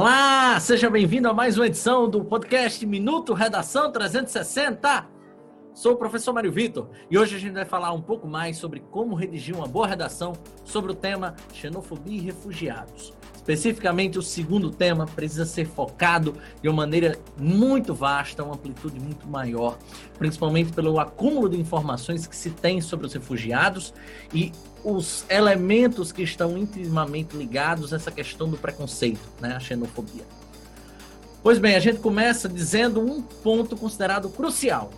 Olá, seja bem-vindo a mais uma edição do podcast Minuto Redação 360. Sou o professor Mário Vitor e hoje a gente vai falar um pouco mais sobre como redigir uma boa redação sobre o tema xenofobia e refugiados. Especificamente, o segundo tema precisa ser focado de uma maneira muito vasta, uma amplitude muito maior, principalmente pelo acúmulo de informações que se tem sobre os refugiados e os elementos que estão intimamente ligados a essa questão do preconceito, né, a xenofobia. Pois bem, a gente começa dizendo um ponto considerado crucial.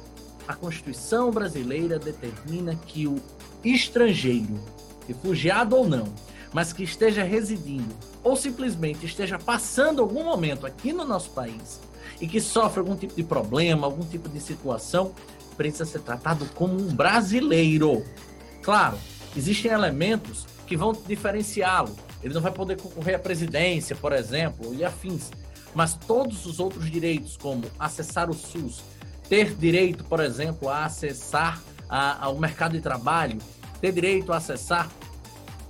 A Constituição brasileira determina que o estrangeiro, refugiado ou não, mas que esteja residindo ou simplesmente esteja passando algum momento aqui no nosso país e que sofre algum tipo de problema, algum tipo de situação, precisa ser tratado como um brasileiro. Claro, existem elementos que vão diferenciá-lo. Ele não vai poder concorrer à presidência, por exemplo, e afins. Mas todos os outros direitos, como acessar o SUS, ter direito, por exemplo, a acessar a, ao mercado de trabalho, ter direito a acessar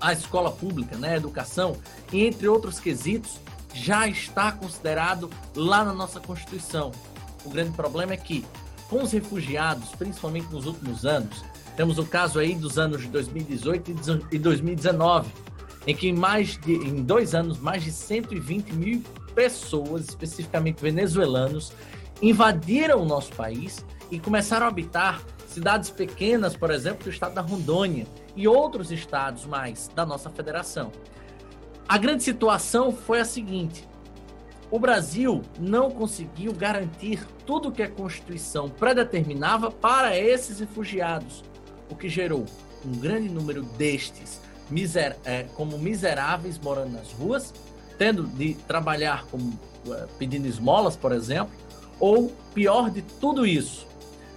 a escola pública, né, a educação, entre outros quesitos, já está considerado lá na nossa Constituição. O grande problema é que, com os refugiados, principalmente nos últimos anos, temos o caso aí dos anos de 2018 e 2019, em que mais de, em dois anos, mais de 120 mil pessoas, especificamente venezuelanos, invadiram o nosso país e começaram a habitar cidades pequenas, por exemplo, do estado da Rondônia, e outros estados mais da nossa federação. A grande situação foi a seguinte: o Brasil não conseguiu garantir tudo o que a Constituição predeterminava para esses refugiados, o que gerou um grande número destes miser é, como miseráveis morando nas ruas, tendo de trabalhar como é, pedindo esmolas, por exemplo, ou pior de tudo isso,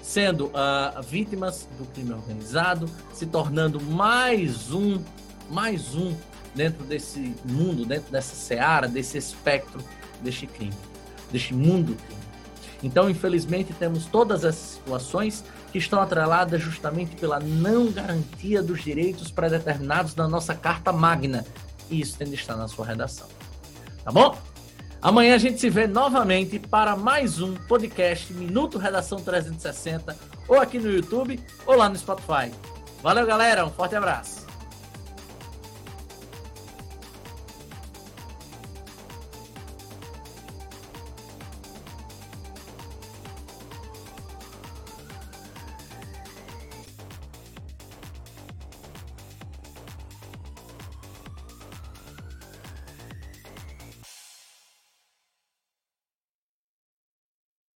sendo uh, vítimas do crime organizado, se tornando mais um, mais um dentro desse mundo, dentro dessa seara, desse espectro deste crime, deste mundo crime. Então, infelizmente, temos todas essas situações que estão atreladas justamente pela não garantia dos direitos pré-determinados na nossa Carta Magna. E isso tem de estar na sua redação. Tá bom? Amanhã a gente se vê novamente para mais um podcast Minuto Redação 360, ou aqui no YouTube, ou lá no Spotify. Valeu, galera. Um forte abraço.